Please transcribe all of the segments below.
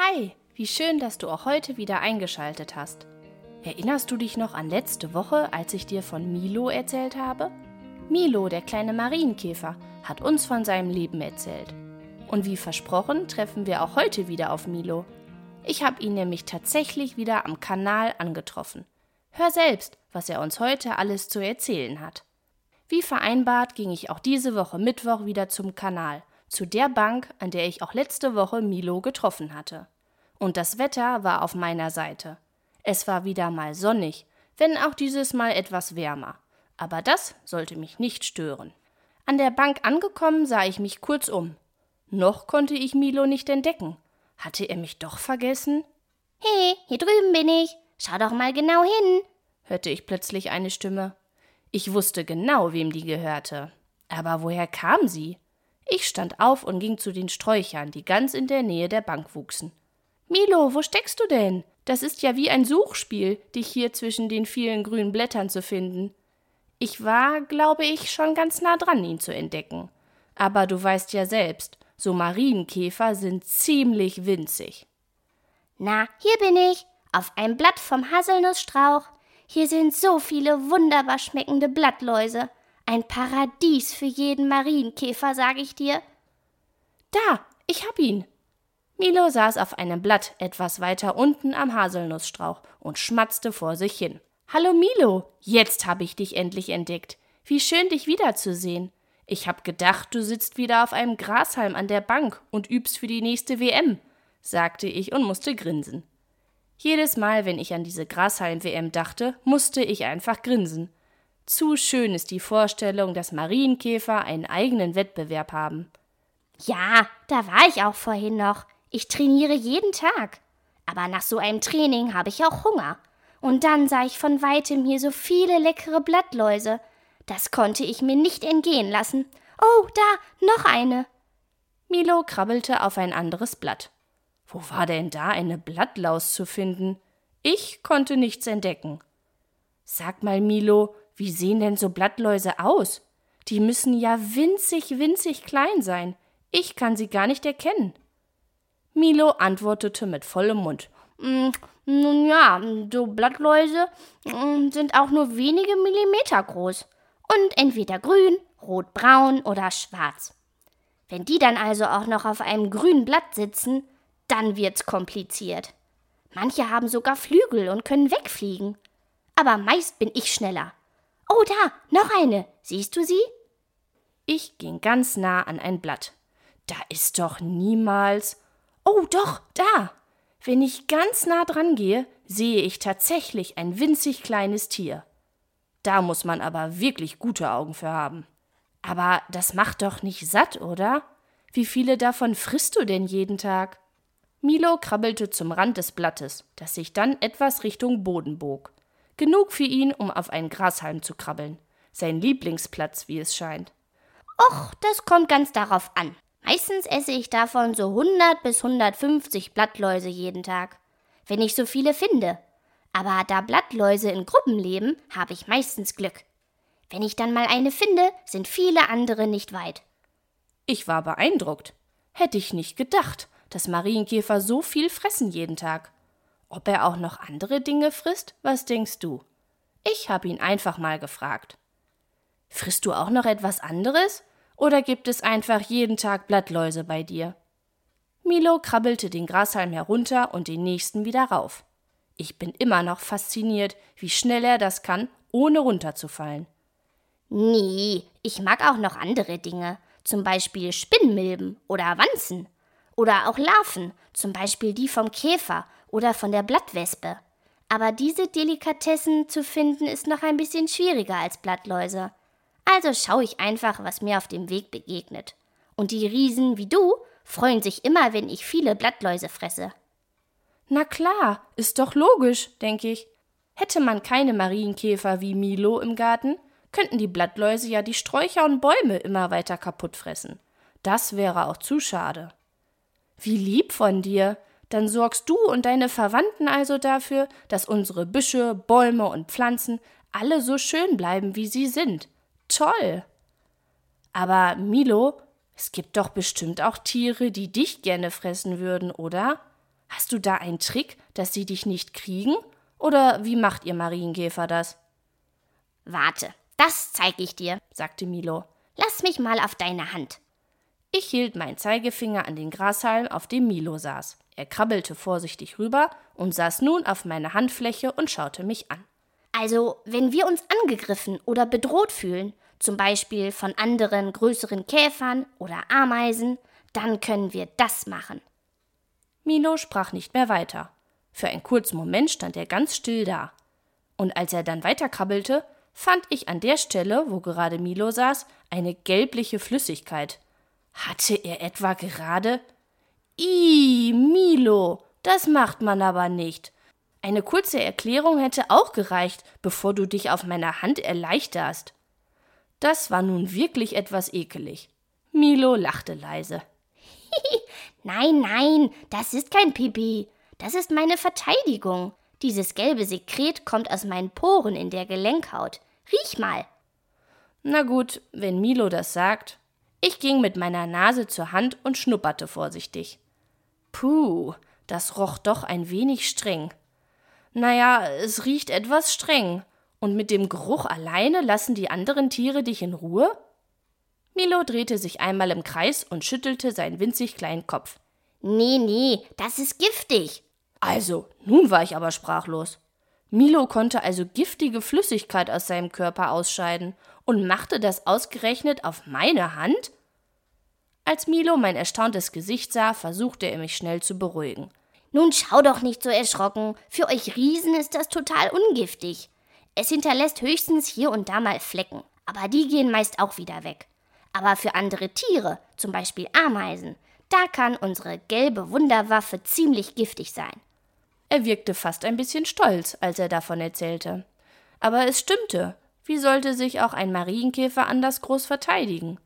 Hi, wie schön, dass du auch heute wieder eingeschaltet hast. Erinnerst du dich noch an letzte Woche, als ich dir von Milo erzählt habe? Milo, der kleine Marienkäfer, hat uns von seinem Leben erzählt. Und wie versprochen, treffen wir auch heute wieder auf Milo. Ich habe ihn nämlich tatsächlich wieder am Kanal angetroffen. Hör selbst, was er uns heute alles zu erzählen hat. Wie vereinbart ging ich auch diese Woche Mittwoch wieder zum Kanal, zu der Bank, an der ich auch letzte Woche Milo getroffen hatte. Und das Wetter war auf meiner Seite. Es war wieder mal sonnig, wenn auch dieses Mal etwas wärmer. Aber das sollte mich nicht stören. An der Bank angekommen sah ich mich kurz um. Noch konnte ich Milo nicht entdecken. Hatte er mich doch vergessen? Hey, hier drüben bin ich. Schau doch mal genau hin, hörte ich plötzlich eine Stimme. Ich wusste genau, wem die gehörte. Aber woher kam sie? Ich stand auf und ging zu den Sträuchern, die ganz in der Nähe der Bank wuchsen. Milo, wo steckst du denn? Das ist ja wie ein Suchspiel, dich hier zwischen den vielen grünen Blättern zu finden. Ich war, glaube ich, schon ganz nah dran, ihn zu entdecken. Aber du weißt ja selbst, so Marienkäfer sind ziemlich winzig. Na, hier bin ich, auf einem Blatt vom Haselnussstrauch. Hier sind so viele wunderbar schmeckende Blattläuse. Ein Paradies für jeden Marienkäfer, sag ich dir. Da, ich hab ihn. Milo saß auf einem Blatt etwas weiter unten am Haselnussstrauch und schmatzte vor sich hin. Hallo Milo, jetzt hab ich dich endlich entdeckt. Wie schön, dich wiederzusehen. Ich hab gedacht, du sitzt wieder auf einem Grashalm an der Bank und übst für die nächste WM, sagte ich und musste grinsen. Jedes Mal, wenn ich an diese Grashalm-WM dachte, musste ich einfach grinsen. Zu schön ist die Vorstellung, dass Marienkäfer einen eigenen Wettbewerb haben. Ja, da war ich auch vorhin noch. Ich trainiere jeden Tag. Aber nach so einem Training habe ich auch Hunger. Und dann sah ich von weitem hier so viele leckere Blattläuse. Das konnte ich mir nicht entgehen lassen. Oh, da, noch eine. Milo krabbelte auf ein anderes Blatt. Wo war denn da eine Blattlaus zu finden? Ich konnte nichts entdecken. Sag mal, Milo, wie sehen denn so Blattläuse aus? Die müssen ja winzig, winzig klein sein. Ich kann sie gar nicht erkennen. Milo antwortete mit vollem Mund. Mm, nun ja, so Blattläuse mm, sind auch nur wenige Millimeter groß und entweder grün, rotbraun oder schwarz. Wenn die dann also auch noch auf einem grünen Blatt sitzen, dann wird's kompliziert. Manche haben sogar Flügel und können wegfliegen. Aber meist bin ich schneller. Oh, da, noch eine. Siehst du sie? Ich ging ganz nah an ein Blatt. Da ist doch niemals. Oh, doch, da. Wenn ich ganz nah dran gehe, sehe ich tatsächlich ein winzig kleines Tier. Da muss man aber wirklich gute Augen für haben. Aber das macht doch nicht satt, oder? Wie viele davon frisst du denn jeden Tag? Milo krabbelte zum Rand des Blattes, das sich dann etwas Richtung Boden bog. Genug für ihn, um auf einen Grashalm zu krabbeln. Sein Lieblingsplatz, wie es scheint. Och, das kommt ganz darauf an. Meistens esse ich davon so 100 bis 150 Blattläuse jeden Tag, wenn ich so viele finde. Aber da Blattläuse in Gruppen leben, habe ich meistens Glück. Wenn ich dann mal eine finde, sind viele andere nicht weit. Ich war beeindruckt. Hätte ich nicht gedacht dass Marienkäfer so viel fressen jeden Tag. Ob er auch noch andere Dinge frisst, was denkst du? Ich habe ihn einfach mal gefragt. Frisst du auch noch etwas anderes? Oder gibt es einfach jeden Tag Blattläuse bei dir? Milo krabbelte den Grashalm herunter und den nächsten wieder rauf. Ich bin immer noch fasziniert, wie schnell er das kann, ohne runterzufallen. Nee, ich mag auch noch andere Dinge, zum Beispiel Spinnmilben oder Wanzen. Oder auch Larven, zum Beispiel die vom Käfer oder von der Blattwespe. Aber diese Delikatessen zu finden ist noch ein bisschen schwieriger als Blattläuse. Also schaue ich einfach, was mir auf dem Weg begegnet. Und die Riesen wie du freuen sich immer, wenn ich viele Blattläuse fresse. Na klar, ist doch logisch, denke ich. Hätte man keine Marienkäfer wie Milo im Garten, könnten die Blattläuse ja die Sträucher und Bäume immer weiter kaputt fressen. Das wäre auch zu schade. Wie lieb von dir. Dann sorgst du und deine Verwandten also dafür, dass unsere Büsche, Bäume und Pflanzen alle so schön bleiben, wie sie sind. Toll. Aber Milo, es gibt doch bestimmt auch Tiere, die dich gerne fressen würden, oder? Hast du da einen Trick, dass sie dich nicht kriegen? Oder wie macht ihr Marienkäfer das? Warte, das zeig ich dir, sagte Milo. Lass mich mal auf deine Hand. Ich hielt meinen Zeigefinger an den Grashalm, auf dem Milo saß. Er krabbelte vorsichtig rüber und saß nun auf meiner Handfläche und schaute mich an. Also, wenn wir uns angegriffen oder bedroht fühlen, zum Beispiel von anderen größeren Käfern oder Ameisen, dann können wir das machen. Milo sprach nicht mehr weiter. Für einen kurzen Moment stand er ganz still da. Und als er dann weiterkrabbelte, fand ich an der Stelle, wo gerade Milo saß, eine gelbliche Flüssigkeit. Hatte er etwa gerade? Ih, Milo, das macht man aber nicht. Eine kurze Erklärung hätte auch gereicht, bevor du dich auf meiner Hand erleichterst. Das war nun wirklich etwas ekelig. Milo lachte leise. nein, nein, das ist kein Pipi. Das ist meine Verteidigung. Dieses gelbe Sekret kommt aus meinen Poren in der Gelenkhaut. Riech mal. Na gut, wenn Milo das sagt. Ich ging mit meiner Nase zur Hand und schnupperte vorsichtig. Puh, das roch doch ein wenig streng. Naja, es riecht etwas streng. Und mit dem Geruch alleine lassen die anderen Tiere dich in Ruhe? Milo drehte sich einmal im Kreis und schüttelte seinen winzig kleinen Kopf. Nee, nee, das ist giftig. Also, nun war ich aber sprachlos. Milo konnte also giftige Flüssigkeit aus seinem Körper ausscheiden und machte das ausgerechnet auf meine Hand? Als Milo mein erstauntes Gesicht sah, versuchte er mich schnell zu beruhigen. Nun schau doch nicht so erschrocken. Für euch Riesen ist das total ungiftig. Es hinterlässt höchstens hier und da mal Flecken, aber die gehen meist auch wieder weg. Aber für andere Tiere, zum Beispiel Ameisen, da kann unsere gelbe Wunderwaffe ziemlich giftig sein. Er wirkte fast ein bisschen stolz, als er davon erzählte. Aber es stimmte. Wie sollte sich auch ein Marienkäfer anders groß verteidigen?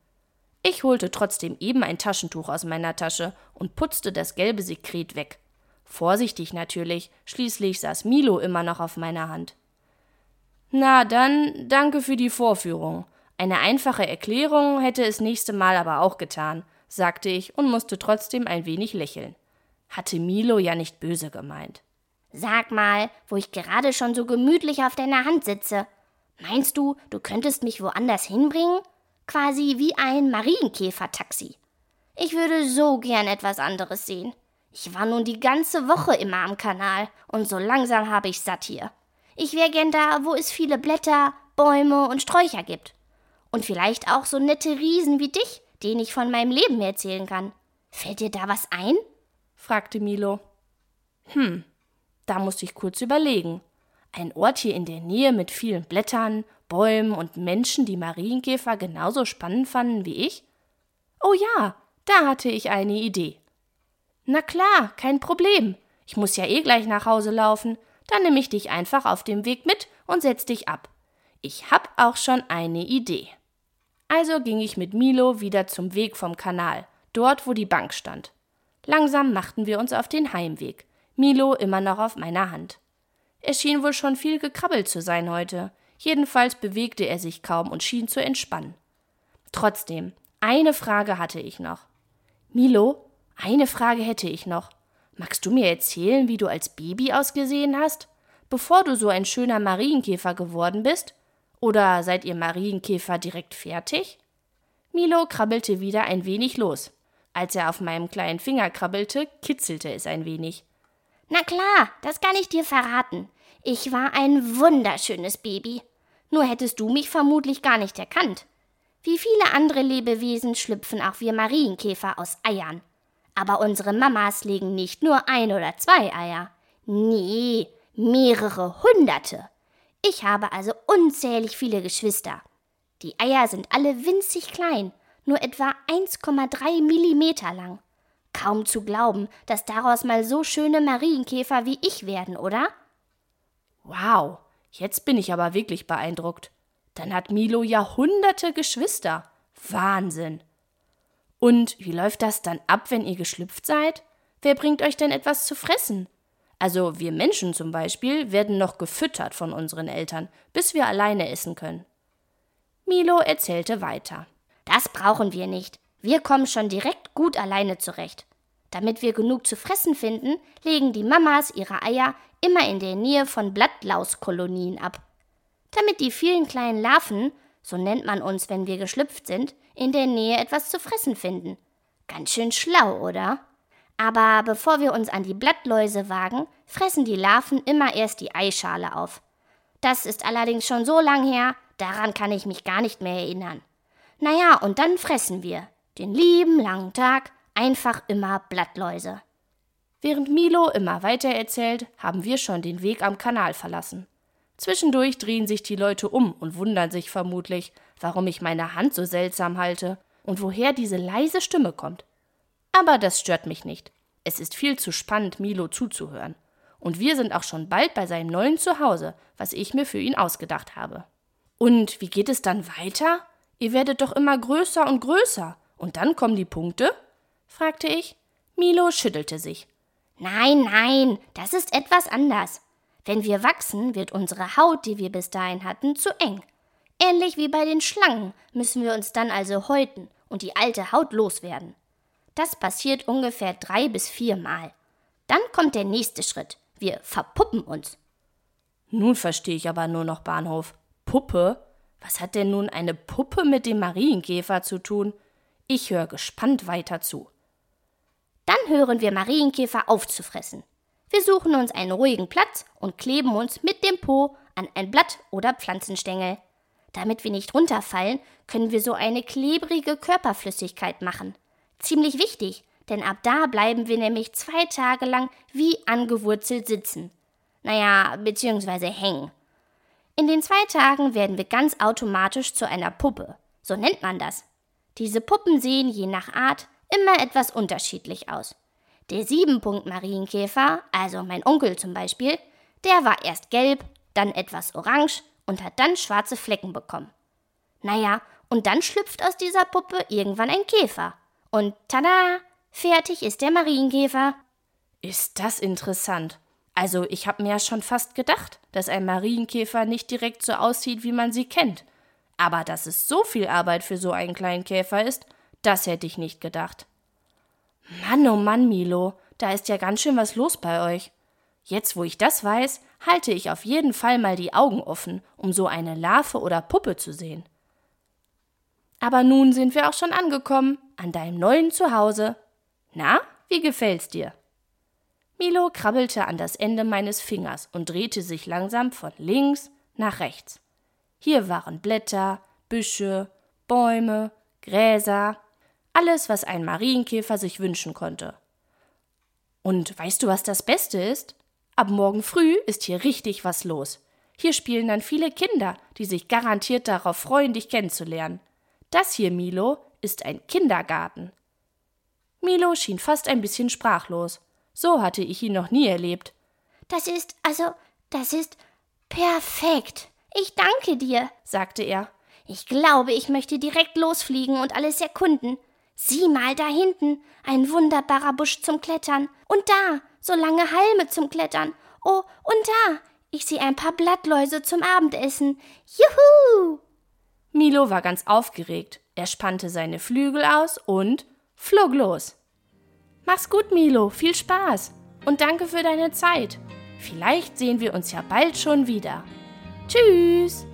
Ich holte trotzdem eben ein Taschentuch aus meiner Tasche und putzte das gelbe Sekret weg. Vorsichtig natürlich, schließlich saß Milo immer noch auf meiner Hand. Na dann, danke für die Vorführung. Eine einfache Erklärung hätte es nächste Mal aber auch getan, sagte ich und musste trotzdem ein wenig lächeln. Hatte Milo ja nicht böse gemeint. Sag mal, wo ich gerade schon so gemütlich auf deiner Hand sitze. Meinst du, du könntest mich woanders hinbringen? Quasi wie ein Marienkäfer-Taxi. Ich würde so gern etwas anderes sehen. Ich war nun die ganze Woche immer am Kanal und so langsam habe ich satt hier. Ich wäre gern da, wo es viele Blätter, Bäume und Sträucher gibt. Und vielleicht auch so nette Riesen wie dich, denen ich von meinem Leben erzählen kann. Fällt dir da was ein? fragte Milo. Hm, da musste ich kurz überlegen. Ein Ort hier in der Nähe mit vielen Blättern, Bäumen und Menschen, die Marienkäfer genauso spannend fanden wie ich? Oh ja, da hatte ich eine Idee. Na klar, kein Problem. Ich muss ja eh gleich nach Hause laufen. Dann nehme ich dich einfach auf dem Weg mit und setz dich ab. Ich hab auch schon eine Idee. Also ging ich mit Milo wieder zum Weg vom Kanal, dort wo die Bank stand. Langsam machten wir uns auf den Heimweg. Milo immer noch auf meiner Hand. Er schien wohl schon viel gekrabbelt zu sein heute. Jedenfalls bewegte er sich kaum und schien zu entspannen. Trotzdem, eine Frage hatte ich noch. Milo, eine Frage hätte ich noch. Magst du mir erzählen, wie du als Baby ausgesehen hast, bevor du so ein schöner Marienkäfer geworden bist? Oder seid ihr Marienkäfer direkt fertig? Milo krabbelte wieder ein wenig los. Als er auf meinem kleinen Finger krabbelte, kitzelte es ein wenig. Na klar, das kann ich dir verraten. Ich war ein wunderschönes Baby. Nur hättest du mich vermutlich gar nicht erkannt. Wie viele andere Lebewesen schlüpfen auch wir Marienkäfer aus Eiern. Aber unsere Mamas legen nicht nur ein oder zwei Eier. Nee, mehrere hunderte. Ich habe also unzählig viele Geschwister. Die Eier sind alle winzig klein, nur etwa 1,3 Millimeter lang. Kaum zu glauben, dass daraus mal so schöne Marienkäfer wie ich werden, oder? Wow, jetzt bin ich aber wirklich beeindruckt. Dann hat Milo ja hunderte Geschwister. Wahnsinn. Und wie läuft das dann ab, wenn ihr geschlüpft seid? Wer bringt euch denn etwas zu fressen? Also wir Menschen zum Beispiel werden noch gefüttert von unseren Eltern, bis wir alleine essen können. Milo erzählte weiter. Das brauchen wir nicht. Wir kommen schon direkt gut alleine zurecht. Damit wir genug zu fressen finden, legen die Mamas ihre Eier immer in der Nähe von Blattlauskolonien ab. Damit die vielen kleinen Larven, so nennt man uns, wenn wir geschlüpft sind, in der Nähe etwas zu fressen finden. Ganz schön schlau, oder? Aber bevor wir uns an die Blattläuse wagen, fressen die Larven immer erst die Eischale auf. Das ist allerdings schon so lang her, daran kann ich mich gar nicht mehr erinnern. Naja, und dann fressen wir, den lieben langen Tag, einfach immer Blattläuse. Während Milo immer weiter erzählt, haben wir schon den Weg am Kanal verlassen. Zwischendurch drehen sich die Leute um und wundern sich vermutlich, warum ich meine Hand so seltsam halte und woher diese leise Stimme kommt. Aber das stört mich nicht. Es ist viel zu spannend, Milo zuzuhören. Und wir sind auch schon bald bei seinem neuen Zuhause, was ich mir für ihn ausgedacht habe. Und wie geht es dann weiter? Ihr werdet doch immer größer und größer. Und dann kommen die Punkte? Fragte ich. Milo schüttelte sich. Nein, nein, das ist etwas anders. Wenn wir wachsen, wird unsere Haut, die wir bis dahin hatten, zu eng. Ähnlich wie bei den Schlangen müssen wir uns dann also häuten und die alte Haut loswerden. Das passiert ungefähr drei bis viermal. Dann kommt der nächste Schritt. Wir verpuppen uns. Nun verstehe ich aber nur noch Bahnhof. Puppe? Was hat denn nun eine Puppe mit dem Marienkäfer zu tun? Ich höre gespannt weiter zu. Dann hören wir Marienkäfer aufzufressen. Wir suchen uns einen ruhigen Platz und kleben uns mit dem Po an ein Blatt oder Pflanzenstängel. Damit wir nicht runterfallen, können wir so eine klebrige Körperflüssigkeit machen. Ziemlich wichtig, denn ab da bleiben wir nämlich zwei Tage lang wie angewurzelt sitzen. Naja, beziehungsweise hängen. In den zwei Tagen werden wir ganz automatisch zu einer Puppe. So nennt man das. Diese Puppen sehen je nach Art immer etwas unterschiedlich aus. Der Siebenpunkt-Marienkäfer, also mein Onkel zum Beispiel, der war erst gelb, dann etwas orange und hat dann schwarze Flecken bekommen. Naja, und dann schlüpft aus dieser Puppe irgendwann ein Käfer. Und tada, fertig ist der Marienkäfer. Ist das interessant. Also, ich habe mir ja schon fast gedacht, dass ein Marienkäfer nicht direkt so aussieht, wie man sie kennt. Aber dass es so viel Arbeit für so einen kleinen Käfer ist, das hätte ich nicht gedacht. Mann, oh Mann, Milo, da ist ja ganz schön was los bei euch. Jetzt, wo ich das weiß, halte ich auf jeden Fall mal die Augen offen, um so eine Larve oder Puppe zu sehen. Aber nun sind wir auch schon angekommen, an deinem neuen Zuhause. Na, wie gefällt's dir? Milo krabbelte an das Ende meines Fingers und drehte sich langsam von links nach rechts. Hier waren Blätter, Büsche, Bäume, Gräser, alles, was ein Marienkäfer sich wünschen konnte. Und weißt du, was das Beste ist? Ab morgen früh ist hier richtig was los. Hier spielen dann viele Kinder, die sich garantiert darauf freuen, dich kennenzulernen. Das hier, Milo, ist ein Kindergarten. Milo schien fast ein bisschen sprachlos. So hatte ich ihn noch nie erlebt. Das ist, also, das ist perfekt. Ich danke dir, sagte er. Ich glaube, ich möchte direkt losfliegen und alles erkunden. Sieh mal da hinten, ein wunderbarer Busch zum Klettern. Und da, so lange Halme zum Klettern. Oh, und da, ich sehe ein paar Blattläuse zum Abendessen. Juhu! Milo war ganz aufgeregt. Er spannte seine Flügel aus und flog los. Mach's gut, Milo, viel Spaß und danke für deine Zeit. Vielleicht sehen wir uns ja bald schon wieder. Tschüss!